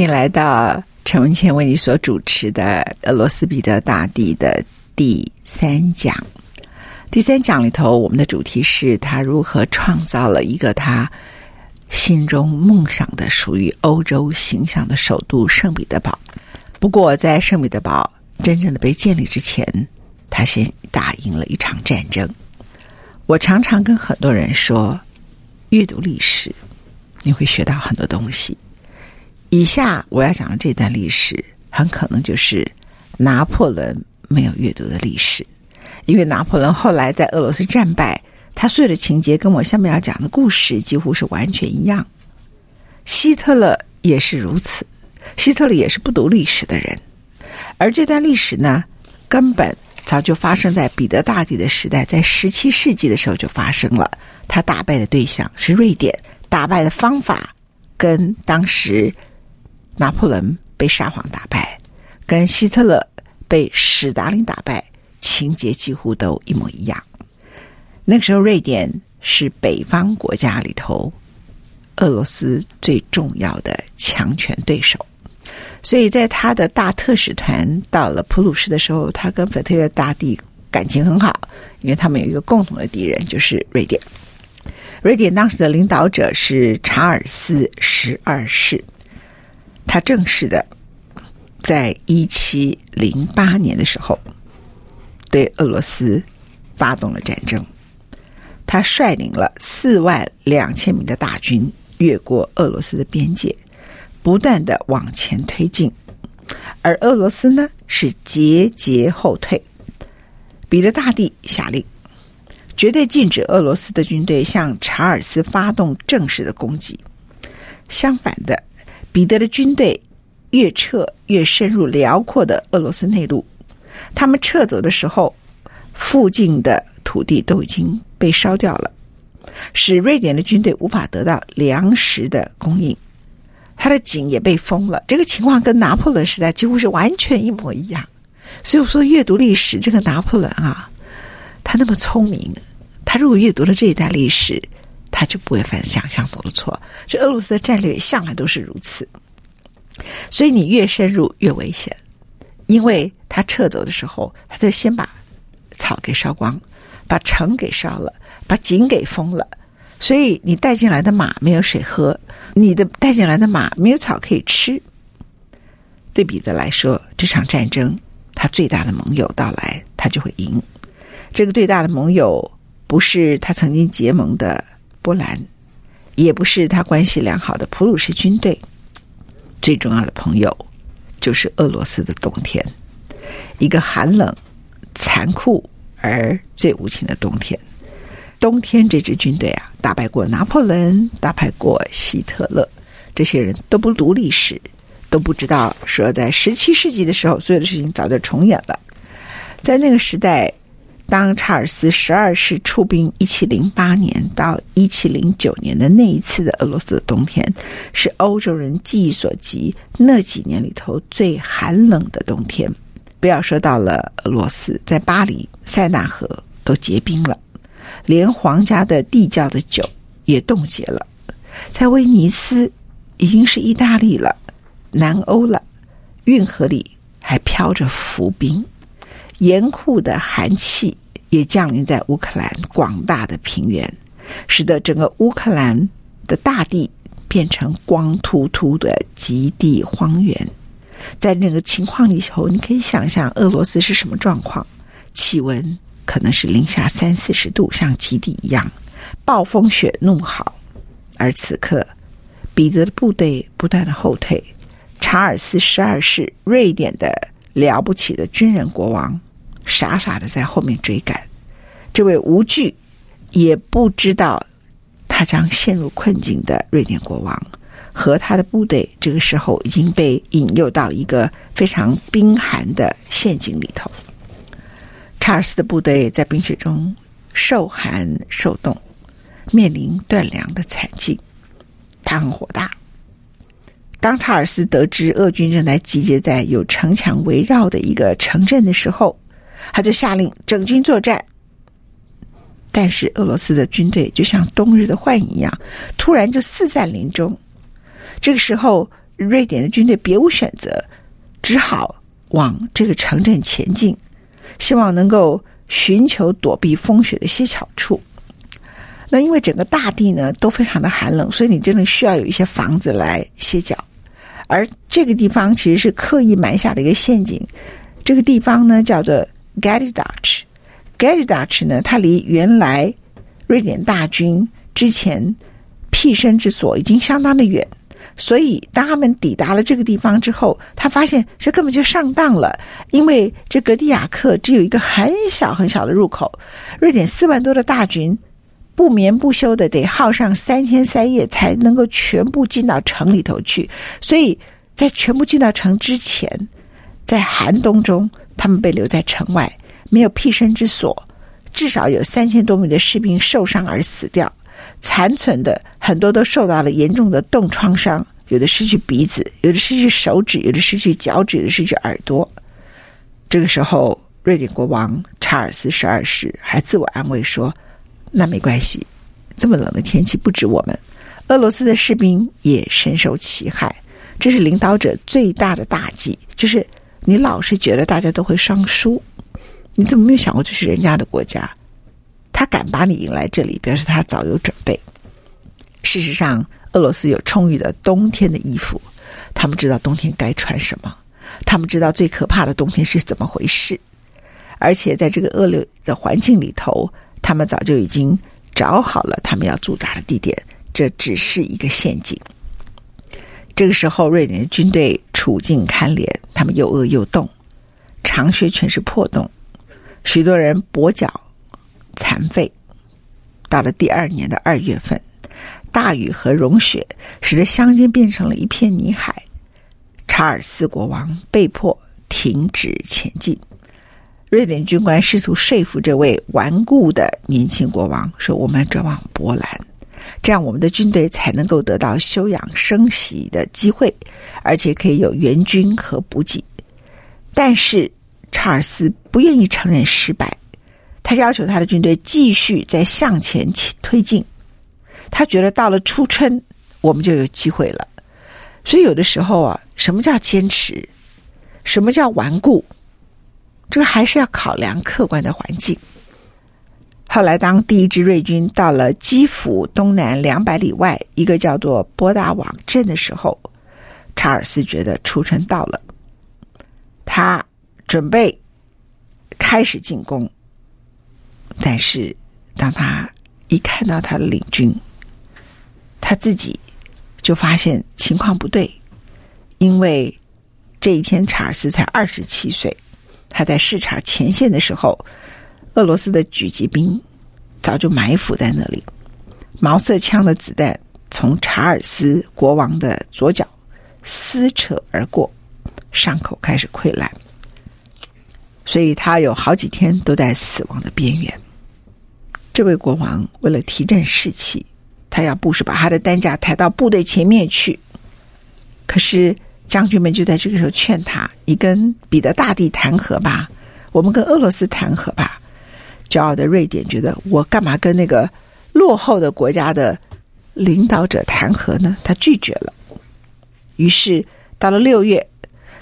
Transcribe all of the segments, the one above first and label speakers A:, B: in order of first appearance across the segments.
A: 迎来到陈文茜为你所主持的俄罗斯彼得大帝的第三讲。第三讲里头，我们的主题是他如何创造了一个他心中梦想的属于欧洲形象的首都圣彼得堡。不过，在圣彼得堡真正的被建立之前，他先打赢了一场战争。我常常跟很多人说，阅读历史，你会学到很多东西。以下我要讲的这段历史，很可能就是拿破仑没有阅读的历史，因为拿破仑后来在俄罗斯战败，他所有的情节跟我下面要讲的故事几乎是完全一样。希特勒也是如此，希特勒也是不读历史的人，而这段历史呢，根本早就发生在彼得大帝的时代，在十七世纪的时候就发生了。他打败的对象是瑞典，打败的方法跟当时。拿破仑被沙皇打败，跟希特勒被史达林打败，情节几乎都一模一样。那个时候，瑞典是北方国家里头俄罗斯最重要的强权对手，所以在他的大特使团到了普鲁士的时候，他跟腓特烈大帝感情很好，因为他们有一个共同的敌人，就是瑞典。瑞典当时的领导者是查尔斯十二世。他正式的在一七零八年的时候对俄罗斯发动了战争，他率领了四万两千名的大军越过俄罗斯的边界，不断的往前推进，而俄罗斯呢是节节后退。彼得大帝下令，绝对禁止俄罗斯的军队向查尔斯发动正式的攻击，相反的。彼得的军队越撤越深入辽阔的俄罗斯内陆，他们撤走的时候，附近的土地都已经被烧掉了，使瑞典的军队无法得到粮食的供应，他的井也被封了。这个情况跟拿破仑时代几乎是完全一模一样。所以我说，阅读历史，这个拿破仑啊，他那么聪明，他如果阅读了这一段历史。他就不会犯想象中的错。这俄罗斯的战略向来都是如此，所以你越深入越危险，因为他撤走的时候，他就先把草给烧光，把城给烧了，把井给封了，所以你带进来的马没有水喝，你的带进来的马没有草可以吃。对彼得来说，这场战争他最大的盟友到来，他就会赢。这个最大的盟友不是他曾经结盟的。波兰，也不是他关系良好的普鲁士军队，最重要的朋友就是俄罗斯的冬天，一个寒冷、残酷而最无情的冬天。冬天这支军队啊，打败过拿破仑，打败过希特勒，这些人都不读历史，都不知道说在十七世纪的时候，所有的事情早就重演了，在那个时代。当查尔斯十二世出兵一七零八年到一七零九年的那一次的俄罗斯的冬天，是欧洲人记忆所及那几年里头最寒冷的冬天。不要说到了俄罗斯，在巴黎塞纳河都结冰了，连皇家的地窖的酒也冻结了。在威尼斯已经是意大利了，南欧了，运河里还飘着浮冰。严酷的寒气也降临在乌克兰广大的平原，使得整个乌克兰的大地变成光秃秃的极地荒原。在那个情况里头，你可以想象俄罗斯是什么状况？气温可能是零下三四十度，像极地一样，暴风雪怒号。而此刻，彼得的部队不断的后退，查尔斯十二世，瑞典的了不起的军人国王，傻傻的在后面追赶。这位无惧，也不知道他将陷入困境的瑞典国王。和他的部队这个时候已经被引诱到一个非常冰寒的陷阱里头。查尔斯的部队在冰雪中受寒受冻，面临断粮的惨境。他很火大。当查尔斯得知俄军正在集结在有城墙围绕的一个城镇的时候，他就下令整军作战。但是俄罗斯的军队就像冬日的幻影一样，突然就四散林中。这个时候，瑞典的军队别无选择，只好往这个城镇前进，希望能够寻求躲避风雪的歇脚处。那因为整个大地呢都非常的寒冷，所以你真的需要有一些房子来歇脚。而这个地方其实是刻意埋下的一个陷阱。这个地方呢叫做 Gälludatch，Gälludatch 呢，它离原来瑞典大军之前栖身之所已经相当的远。所以，当他们抵达了这个地方之后，他发现这根本就上当了，因为这格迪亚克只有一个很小很小的入口，瑞典四万多的大军不眠不休的得耗上三天三夜才能够全部进到城里头去。所以在全部进到城之前，在寒冬中，他们被留在城外，没有栖身之所，至少有三千多名的士兵受伤而死掉。残存的很多都受到了严重的冻创伤，有的失去鼻子，有的失去手指，有的失去脚趾，有的失去耳朵。这个时候，瑞典国王查尔斯十二世还自我安慰说：“那没关系，这么冷的天气不止我们，俄罗斯的士兵也深受其害。这是领导者最大的大忌，就是你老是觉得大家都会双输，你怎么没有想过这是人家的国家？”他敢把你引来这里，表示他早有准备。事实上，俄罗斯有充裕的冬天的衣服，他们知道冬天该穿什么，他们知道最可怕的冬天是怎么回事。而且，在这个恶劣的环境里头，他们早就已经找好了他们要驻扎的地点。这只是一个陷阱。这个时候，瑞典的军队处境堪怜，他们又饿又冻，长靴全是破洞，许多人跛脚。残废。到了第二年的二月份，大雨和融雪使得乡间变成了一片泥海。查尔斯国王被迫停止前进。瑞典军官试图说服这位顽固的年轻国王说：“我们转往波兰，这样我们的军队才能够得到休养生息的机会，而且可以有援军和补给。”但是查尔斯不愿意承认失败。他要求他的军队继续在向前推进，他觉得到了初春，我们就有机会了。所以有的时候啊，什么叫坚持？什么叫顽固？这个还是要考量客观的环境。后来，当第一支瑞军到了基辅东南两百里外一个叫做波达瓦镇的时候，查尔斯觉得出城到了，他准备开始进攻。但是，当他一看到他的领军，他自己就发现情况不对，因为这一天查尔斯才二十七岁，他在视察前线的时候，俄罗斯的狙击兵早就埋伏在那里，毛瑟枪的子弹从查尔斯国王的左脚撕扯而过，伤口开始溃烂，所以他有好几天都在死亡的边缘。这位国王为了提振士气，他要部属把他的担架抬到部队前面去。可是将军们就在这个时候劝他：“你跟彼得大帝谈和吧，我们跟俄罗斯谈和吧。”骄傲的瑞典觉得：“我干嘛跟那个落后的国家的领导者谈和呢？”他拒绝了。于是到了六月，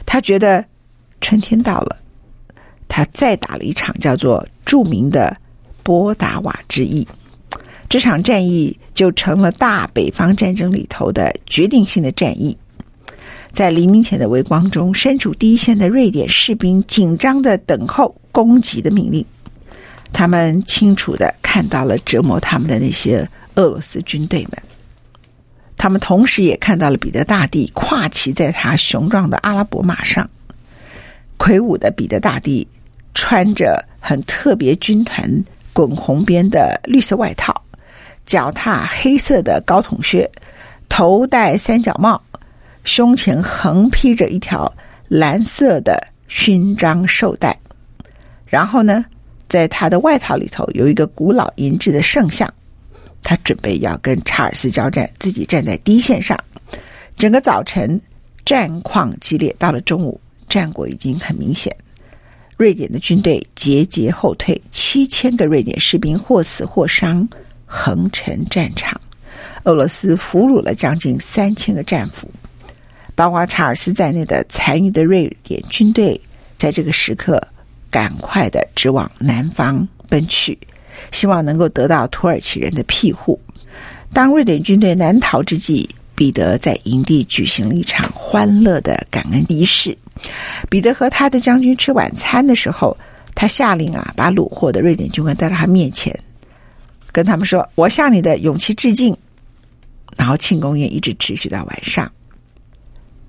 A: 他觉得春天到了，他再打了一场叫做著名的波达瓦之役。这场战役就成了大北方战争里头的决定性的战役。在黎明前的微光中，身处第一线的瑞典士兵紧张的等候攻击的命令。他们清楚地看到了折磨他们的那些俄罗斯军队们。他们同时也看到了彼得大帝跨骑在他雄壮的阿拉伯马上，魁梧的彼得大帝穿着很特别军团滚红边的绿色外套，脚踏黑色的高筒靴，头戴三角帽。胸前横披着一条蓝色的勋章绶带，然后呢，在他的外套里头有一个古老银质的圣像，他准备要跟查尔斯交战，自己站在第一线上。整个早晨战况激烈，到了中午，战果已经很明显，瑞典的军队节节后退，七千个瑞典士兵或死或伤，横陈战场。俄罗斯俘虏了将近三千个战俘。包括查尔斯在内的残余的瑞典军队，在这个时刻赶快的直往南方奔去，希望能够得到土耳其人的庇护。当瑞典军队南逃之际，彼得在营地举行了一场欢乐的感恩仪式。彼得和他的将军吃晚餐的时候，他下令啊，把虏获的瑞典军官带到他面前，跟他们说：“我向你的勇气致敬。”然后庆功宴一直持续到晚上。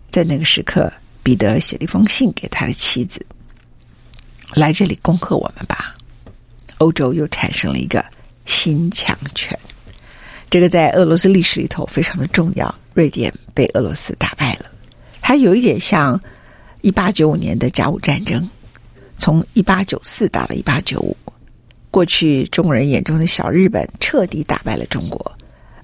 A: 在那个时刻，彼得写了一封信给他的妻子：“来这里恭贺我们吧！”欧洲又产生了一个新强权，这个在俄罗斯历史里头非常的重要。瑞典被俄罗斯打败了，它有一点像一八九五年的甲午战争，从一八九四到了一八九五，过去中国人眼中的小日本彻底打败了中国，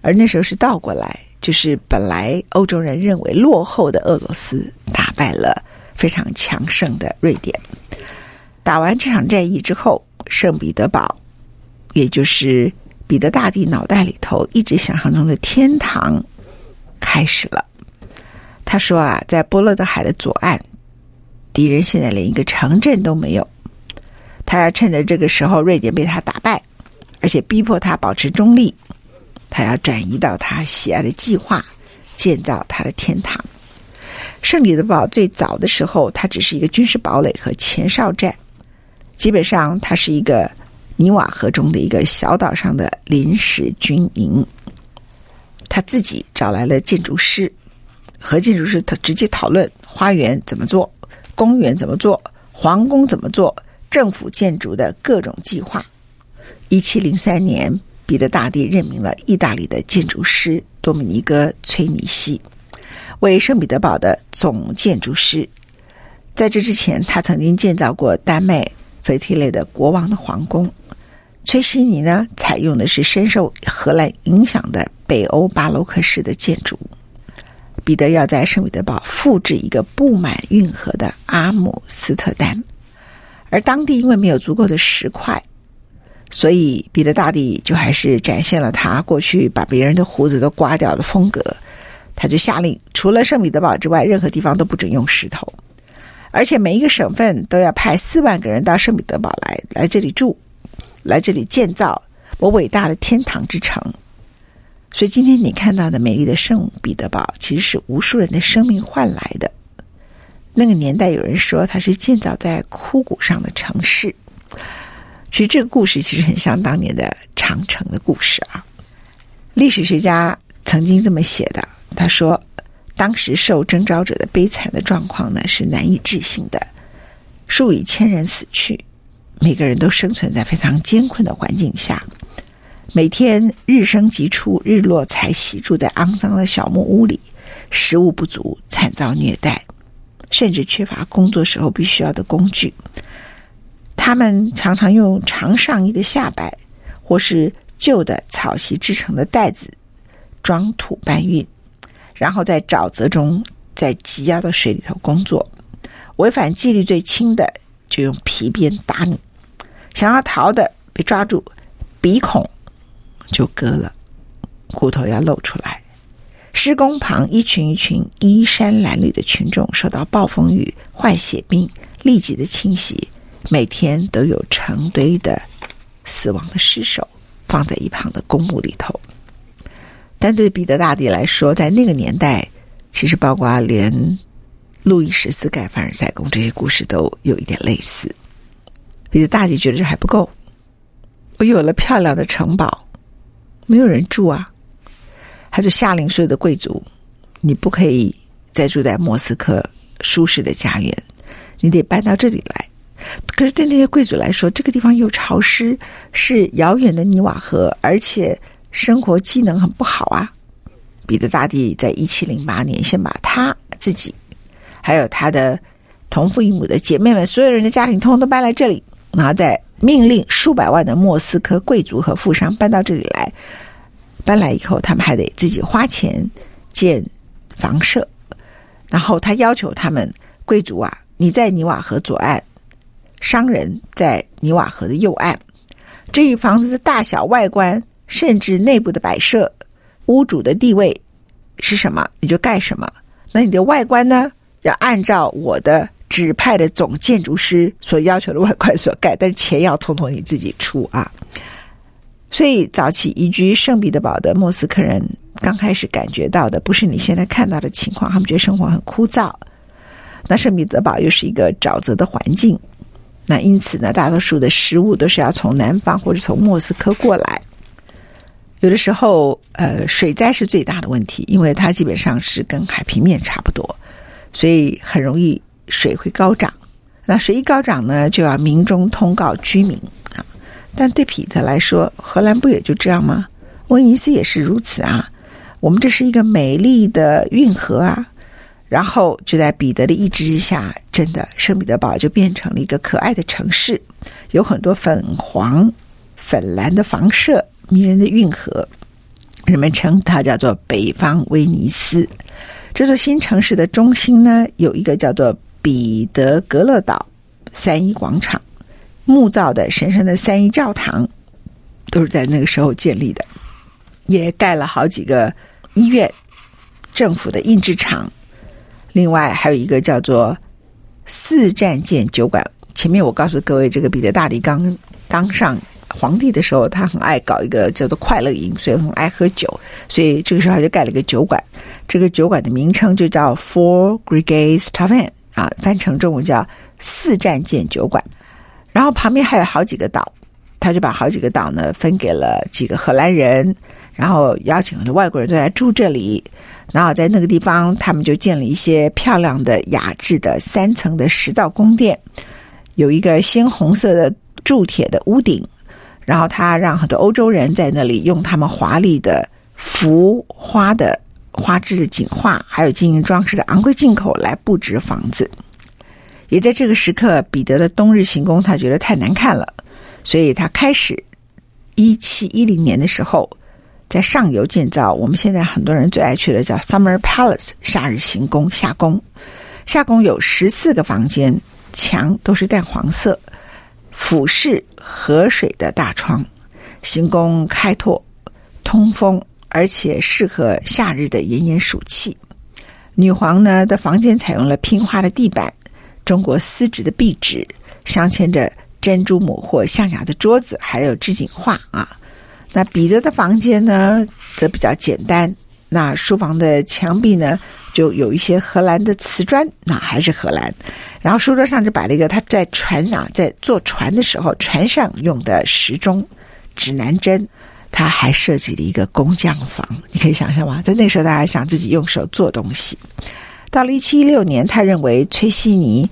A: 而那时候是倒过来。就是本来欧洲人认为落后的俄罗斯打败了非常强盛的瑞典。打完这场战役之后，圣彼得堡，也就是彼得大帝脑袋里头一直想象中的天堂，开始了。他说啊，在波罗的海的左岸，敌人现在连一个城镇都没有。他要趁着这个时候，瑞典被他打败，而且逼迫他保持中立。他要转移到他喜爱的计划，建造他的天堂。圣彼得堡最早的时候，它只是一个军事堡垒和前哨站，基本上它是一个尼瓦河中的一个小岛上的临时军营。他自己找来了建筑师，和建筑师他直接讨论花园怎么做、公园怎么做、皇宫怎么做、政府建筑的各种计划。一七零三年。彼得大帝任命了意大利的建筑师多米尼哥·崔尼西为圣彼得堡的总建筑师。在这之前，他曾经建造过丹麦腓特烈的国王的皇宫。崔西尼呢，采用的是深受荷兰影响的北欧巴洛克式的建筑。彼得要在圣彼得堡复制一个布满运河的阿姆斯特丹，而当地因为没有足够的石块。所以，彼得大帝就还是展现了他过去把别人的胡子都刮掉的风格。他就下令，除了圣彼得堡之外，任何地方都不准用石头，而且每一个省份都要派四万个人到圣彼得堡来，来这里住，来这里建造我伟大的天堂之城。所以，今天你看到的美丽的圣彼得堡，其实是无数人的生命换来的。那个年代，有人说它是建造在枯骨上的城市。其实这个故事其实很像当年的长城的故事啊。历史学家曾经这么写的，他说，当时受征召者的悲惨的状况呢是难以置信的，数以千人死去，每个人都生存在非常艰困的环境下，每天日升即出，日落才息，住在肮脏的小木屋里，食物不足，惨遭虐待，甚至缺乏工作时候必须要的工具。他们常常用长上衣的下摆，或是旧的草席制成的袋子装土搬运，然后在沼泽中，在积压的水里头工作。违反纪律最轻的，就用皮鞭打你；想要逃的，被抓住，鼻孔就割了，骨头要露出来。施工旁一群一群衣衫褴褛的群众，受到暴风雨、坏血病立即的侵袭。每天都有成堆的死亡的尸首放在一旁的公墓里头。但对彼得大帝来说，在那个年代，其实包括连路易十四盖凡尔赛宫这些故事都有一点类似。彼得大帝觉得这还不够，我有了漂亮的城堡，没有人住啊，他就下令所有的贵族，你不可以再住在莫斯科舒适的家园，你得搬到这里来。可是对那些贵族来说，这个地方又潮湿，是遥远的尼瓦河，而且。生活机能很不好啊！彼得大帝在一七零八年，先把他自己，还有他的同父异母的姐妹们，所有人的家庭，通通都搬来这里，然后再命令数百万的莫斯科贵族和富商搬到这里来。搬来以后，他们还得自己花钱建房舍，然后他要求他们贵族啊，你在尼瓦河左岸，商人在尼瓦河的右岸，这一房子的大小、外观。甚至内部的摆设，屋主的地位是什么，你就盖什么。那你的外观呢，要按照我的指派的总建筑师所要求的外观所盖，但是钱要统统你自己出啊。所以早期移居圣彼得堡的莫斯科人刚开始感觉到的不是你现在看到的情况，他们觉得生活很枯燥。那圣彼得堡又是一个沼泽的环境，那因此呢，大多数的食物都是要从南方或者从莫斯科过来。有的时候，呃，水灾是最大的问题，因为它基本上是跟海平面差不多，所以很容易水会高涨。那水一高涨呢，就要民众通告居民啊。但对彼得来说，荷兰不也就这样吗？威尼斯也是如此啊。我们这是一个美丽的运河啊。然后就在彼得的意志之下，真的圣彼得堡就变成了一个可爱的城市，有很多粉黄、粉蓝的房舍。迷人的运河，人们称它叫做北方威尼斯。这座新城市的中心呢，有一个叫做彼得格勒岛三一广场，木造的神圣的三一教堂都是在那个时候建立的，也盖了好几个医院、政府的印制厂，另外还有一个叫做四战舰酒馆。前面我告诉各位，这个彼得大帝刚当上。皇帝的时候，他很爱搞一个叫做快乐营，所以很爱喝酒。所以这个时候他就盖了一个酒馆，这个酒馆的名称就叫 Four Gregays Tavern 啊，翻成中文叫四战舰酒馆。然后旁边还有好几个岛，他就把好几个岛呢分给了几个荷兰人，然后邀请很多外国人都来住这里。然后在那个地方，他们就建了一些漂亮的雅致的三层的石造宫殿，有一个鲜红色的铸铁的屋顶。然后他让很多欧洲人在那里用他们华丽的浮花的花枝的景画，还有金银装饰的昂贵进口来布置房子。也在这个时刻，彼得的冬日行宫他觉得太难看了，所以他开始一七一零年的时候，在上游建造我们现在很多人最爱去的叫 Summer Palace 夏日行宫夏宫。夏宫有十四个房间，墙都是淡黄色。俯视河水的大窗，行宫开拓，通风，而且适合夏日的炎炎暑气。女皇呢的房间采用了拼花的地板，中国丝质的壁纸，镶嵌着珍珠抹或象牙的桌子，还有织锦画啊。那彼得的房间呢则比较简单，那书房的墙壁呢就有一些荷兰的瓷砖，那还是荷兰。然后书桌上就摆了一个他在船上在坐船的时候船上用的时钟、指南针，他还设计了一个工匠房，你可以想象吗？在那时候，大家想自己用手做东西。到了一七一六年，他认为崔西尼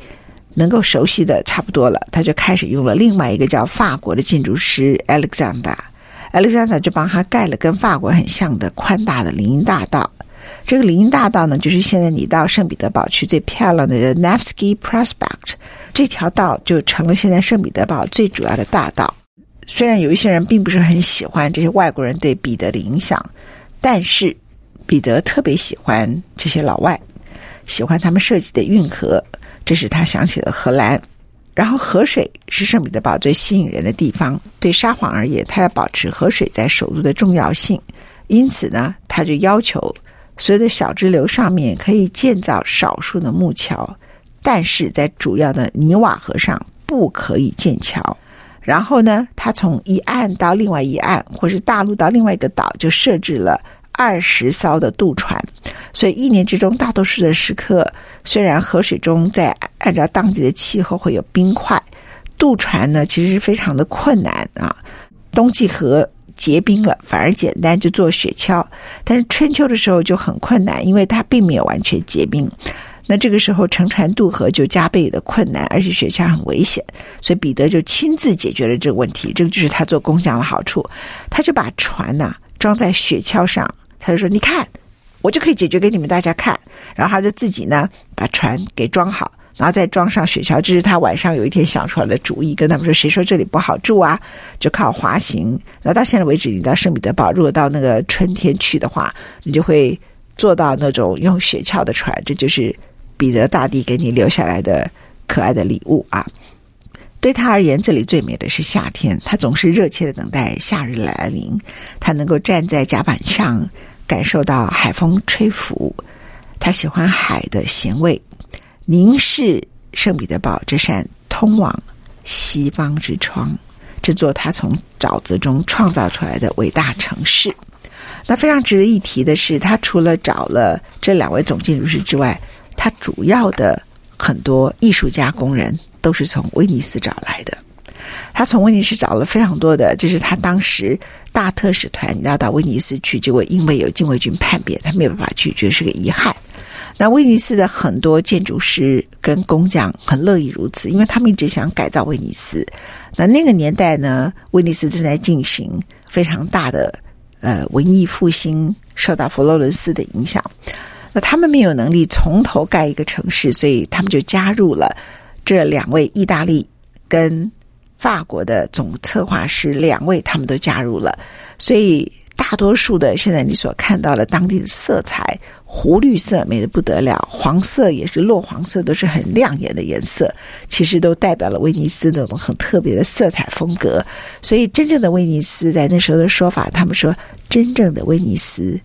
A: 能够熟悉的差不多了，他就开始用了另外一个叫法国的建筑师 Alexander，Alexander 就帮他盖了跟法国很像的宽大的林荫大道。这个林荫大道呢，就是现在你到圣彼得堡去最漂亮的 Nevsky Prospect 这条道，就成了现在圣彼得堡最主要的大道。虽然有一些人并不是很喜欢这些外国人对彼得的影响，但是彼得特别喜欢这些老外，喜欢他们设计的运河，这使他想起了荷兰。然后河水是圣彼得堡最吸引人的地方，对沙皇而言，他要保持河水在首都的重要性，因此呢，他就要求。所有的小支流上面可以建造少数的木桥，但是在主要的尼瓦河上不可以建桥。然后呢，他从一岸到另外一岸，或是大陆到另外一个岛，就设置了二十艘的渡船。所以一年之中，大多数的时刻，虽然河水中在按照当地的气候会有冰块，渡船呢其实是非常的困难啊。冬季河结冰了，反而简单，就做雪橇。但是春秋的时候就很困难，因为它并没有完全结冰。那这个时候乘船渡河就加倍的困难，而且雪橇很危险，所以彼得就亲自解决了这个问题。这个就是他做工匠的好处，他就把船呐、装在雪橇上，他就说：“你看，我就可以解决给你们大家看。”然后他就自己呢把船给装好，然后再装上雪橇。这是他晚上有一天想出来的主意，跟他们说：“谁说这里不好住啊？就靠滑行。”那到现在为止，你到圣彼得堡，如果到那个春天去的话，你就会坐到那种用雪橇的船，这就是。彼得大帝给你留下来的可爱的礼物啊！对他而言，这里最美的是夏天，他总是热切的等待夏日来临。他能够站在甲板上，感受到海风吹拂。他喜欢海的咸味，凝视圣彼得堡这扇通往西方之窗，这座他从沼泽中创造出来的伟大城市。那非常值得一提的是，他除了找了这两位总建筑师之外，他主要的很多艺术家工人都是从威尼斯找来的。他从威尼斯找了非常多的，就是他当时大特使团要到威尼斯去，结果因为有禁卫军叛变，他没有办法去，觉得是个遗憾。那威尼斯的很多建筑师跟工匠很乐意如此，因为他们一直想改造威尼斯。那那个年代呢，威尼斯正在进行非常大的呃文艺复兴，受到佛罗伦斯的影响。那他们没有能力从头盖一个城市，所以他们就加入了这两位意大利跟法国的总策划师，两位他们都加入了。所以大多数的现在你所看到的当地的色彩，湖绿色美得不得了，黄色也是落黄色，都是很亮眼的颜色，其实都代表了威尼斯那种很特别的色彩风格。所以真正的威尼斯，在那时候的说法，他们说真正的威尼斯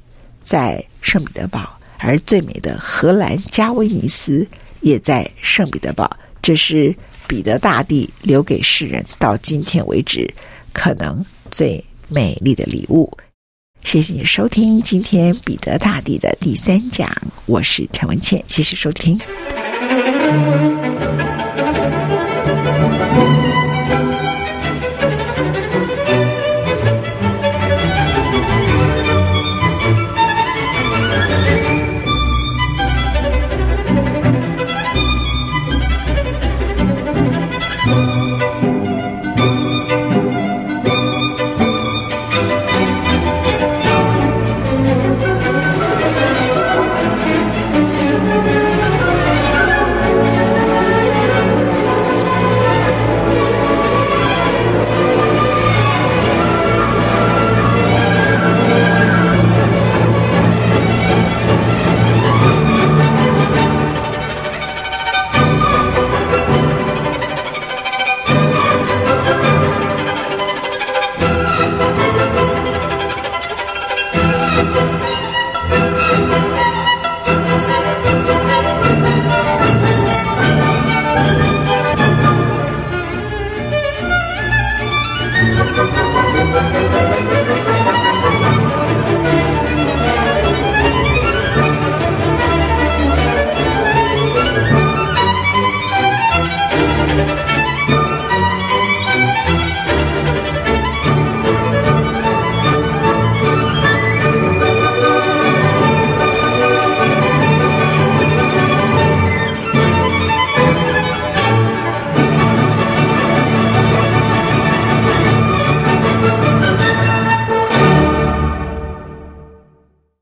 A: 在圣彼得堡。而最美的荷兰加威尼斯也在圣彼得堡，这是彼得大帝留给世人到今天为止可能最美丽的礼物。谢谢你收听今天彼得大帝的第三讲，我是陈文倩，谢谢收听。